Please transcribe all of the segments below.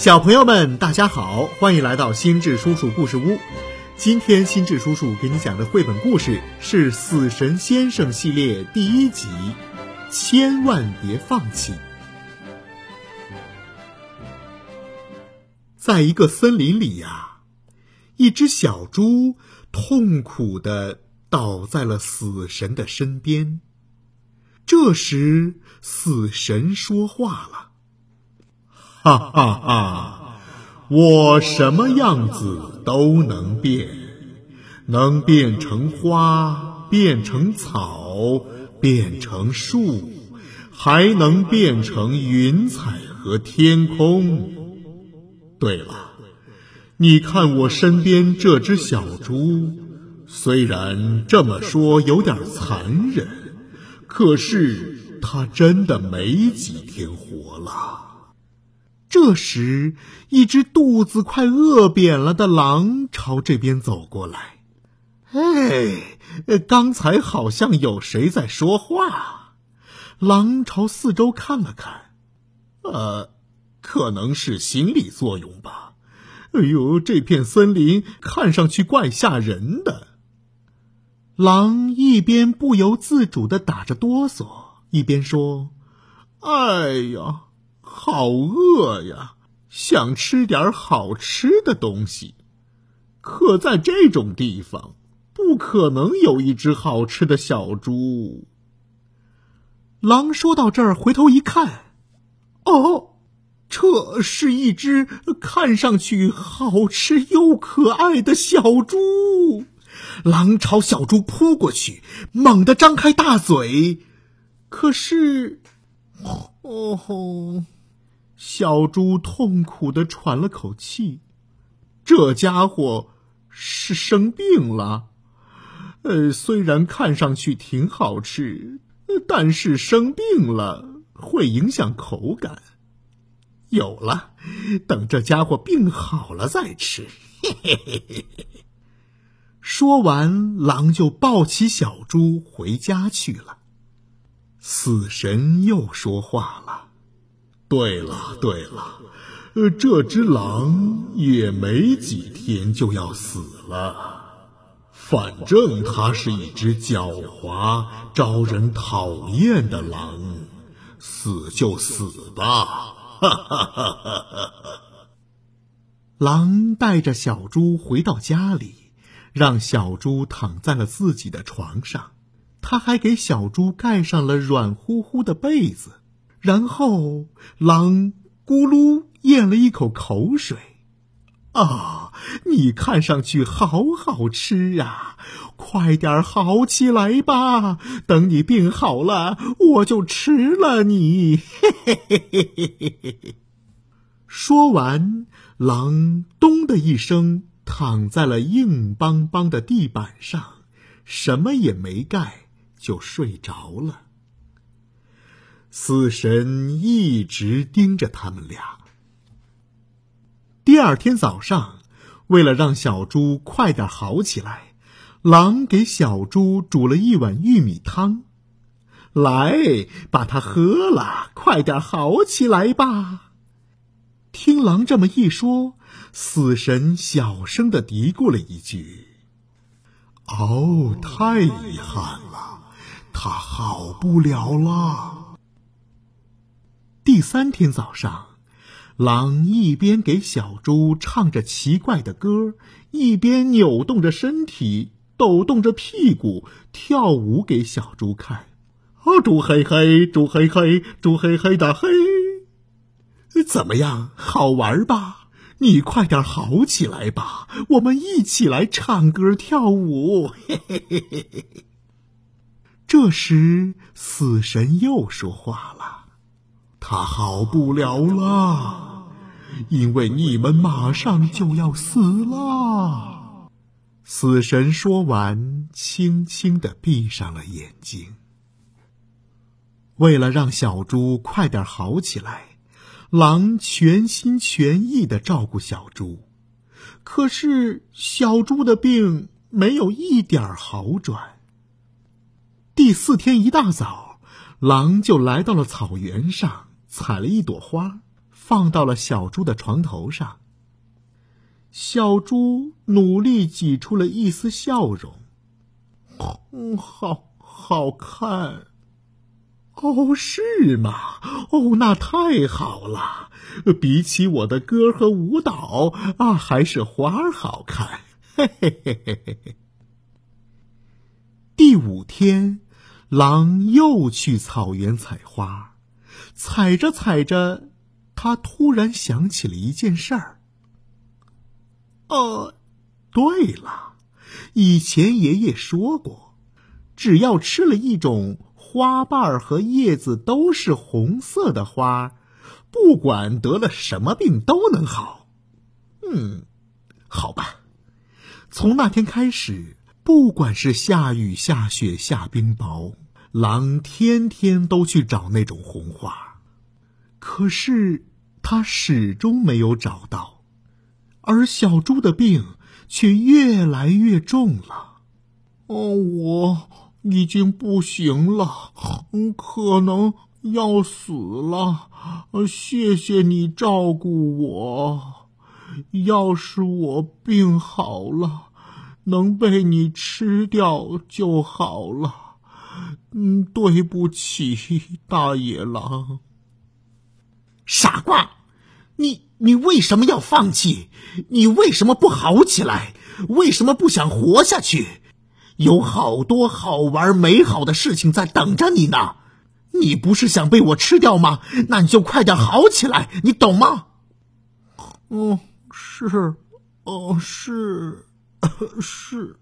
小朋友们，大家好，欢迎来到心智叔叔故事屋。今天心智叔叔给你讲的绘本故事是《死神先生》系列第一集，千万别放弃。在一个森林里呀，一只小猪痛苦的倒在了死神的身边。这时，死神说话了。哈哈哈！我什么样子都能变，能变成花，变成草，变成树，还能变成云彩和天空。对了，你看我身边这只小猪，虽然这么说有点残忍，可是它真的没几天活了。这时，一只肚子快饿扁了的狼朝这边走过来。哎，刚才好像有谁在说话。狼朝四周看了看，呃，可能是心理作用吧。哎呦，这片森林看上去怪吓人的。狼一边不由自主的打着哆嗦，一边说：“哎呀。”好饿呀，想吃点好吃的东西，可在这种地方，不可能有一只好吃的小猪。狼说到这儿，回头一看，哦，这是一只看上去好吃又可爱的小猪。狼朝小猪扑过去，猛地张开大嘴，可是，哦吼！小猪痛苦的喘了口气，这家伙是生病了。呃，虽然看上去挺好吃，但是生病了会影响口感。有了，等这家伙病好了再吃。嘿嘿嘿嘿嘿。说完，狼就抱起小猪回家去了。死神又说话了。对了对了，呃，这只狼也没几天就要死了，反正它是一只狡猾、招人讨厌的狼，死就死吧！哈哈哈哈哈！狼带着小猪回到家里，让小猪躺在了自己的床上，他还给小猪盖上了软乎乎的被子。然后，狼咕噜咽了一口口水。啊，你看上去好好吃啊！快点好起来吧，等你病好了，我就吃了你。嘿嘿嘿嘿嘿嘿嘿。说完，狼咚的一声躺在了硬邦邦的地板上，什么也没盖，就睡着了。死神一直盯着他们俩。第二天早上，为了让小猪快点好起来，狼给小猪煮了一碗玉米汤，来，把它喝了，快点好起来吧。听狼这么一说，死神小声的嘀咕了一句：“哦，太遗憾了，他好不了了。”第三天早上，狼一边给小猪唱着奇怪的歌，一边扭动着身体，抖动着屁股，跳舞给小猪看。哦，猪嘿嘿，猪嘿嘿，猪嘿嘿的嘿，怎么样？好玩吧？你快点好起来吧，我们一起来唱歌跳舞。嘿嘿嘿嘿。这时，死神又说话了。他好不了了，因为你们马上就要死了。死神说完，轻轻的闭上了眼睛。为了让小猪快点好起来，狼全心全意的照顾小猪。可是小猪的病没有一点好转。第四天一大早，狼就来到了草原上。采了一朵花，放到了小猪的床头上。小猪努力挤出了一丝笑容。嗯，好好看。哦，是吗？哦，那太好了。比起我的歌和舞蹈啊，还是花好看。嘿嘿嘿嘿嘿嘿。第五天，狼又去草原采花，踩着踩着，他突然想起了一件事儿。哦，对了，以前爷爷说过，只要吃了一种花瓣和叶子都是红色的花，不管得了什么病都能好。嗯，好吧，从那天开始。不管是下雨、下雪、下冰雹，狼天天都去找那种红花，可是他始终没有找到，而小猪的病却越来越重了。哦，我已经不行了，可能要死了。谢谢你照顾我，要是我病好了。能被你吃掉就好了。嗯，对不起，大野狼。傻瓜，你你为什么要放弃？你为什么不好起来？为什么不想活下去？有好多好玩美好的事情在等着你呢。你不是想被我吃掉吗？那你就快点好起来，你懂吗？哦，是，哦，是。是。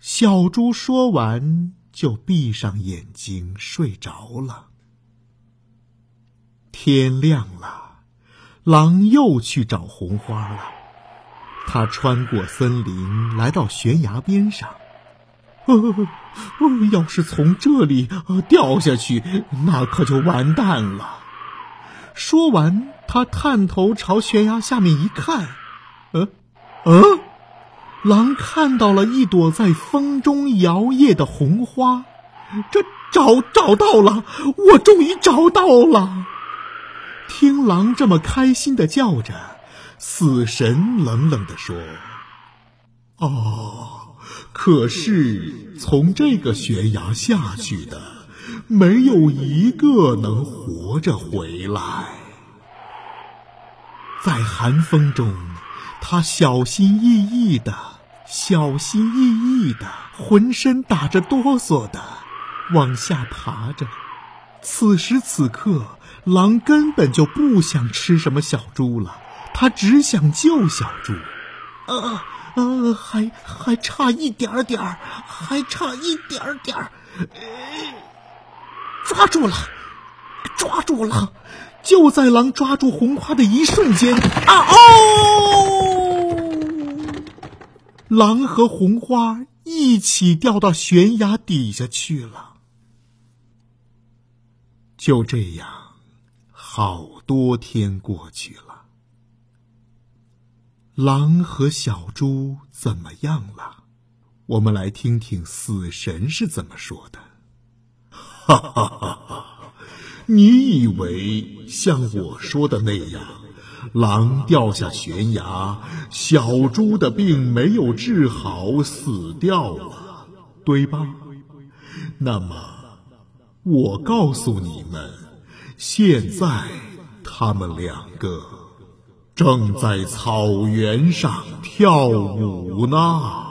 小猪说完，就闭上眼睛睡着了。天亮了，狼又去找红花了。他穿过森林，来到悬崖边上。呃，要是从这里掉下去，那可就完蛋了。说完，他探头朝悬崖下面一看，嗯，嗯。狼看到了一朵在风中摇曳的红花，这找找到了，我终于找到了！听狼这么开心的叫着，死神冷冷的说：“哦，可是从这个悬崖下去的，没有一个能活着回来。”在寒风中，他小心翼翼的。小心翼翼的，浑身打着哆嗦的往下爬着。此时此刻，狼根本就不想吃什么小猪了，他只想救小猪。呃呃，还还差一点点儿，还差一点点儿。抓住了，抓住了！就在狼抓住红花的一瞬间，啊哦！狼和红花一起掉到悬崖底下去了。就这样，好多天过去了。狼和小猪怎么样了？我们来听听死神是怎么说的。哈哈哈哈！你以为像我说的那样？狼掉下悬崖，小猪的病没有治好，死掉了，对吧？那么，我告诉你们，现在他们两个正在草原上跳舞呢。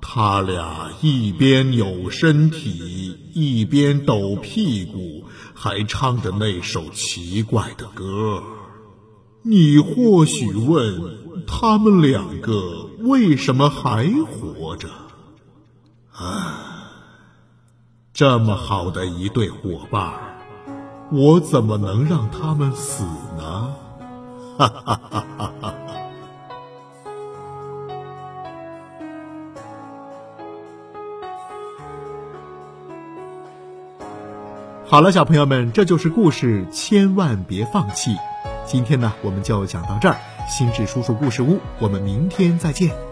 他俩一边扭身体，一边抖屁股，还唱着那首奇怪的歌。你或许问，他们两个为什么还活着？啊，这么好的一对伙伴，我怎么能让他们死呢？哈哈哈哈哈！好了，小朋友们，这就是故事，千万别放弃。今天呢，我们就讲到这儿。心智叔叔故事屋，我们明天再见。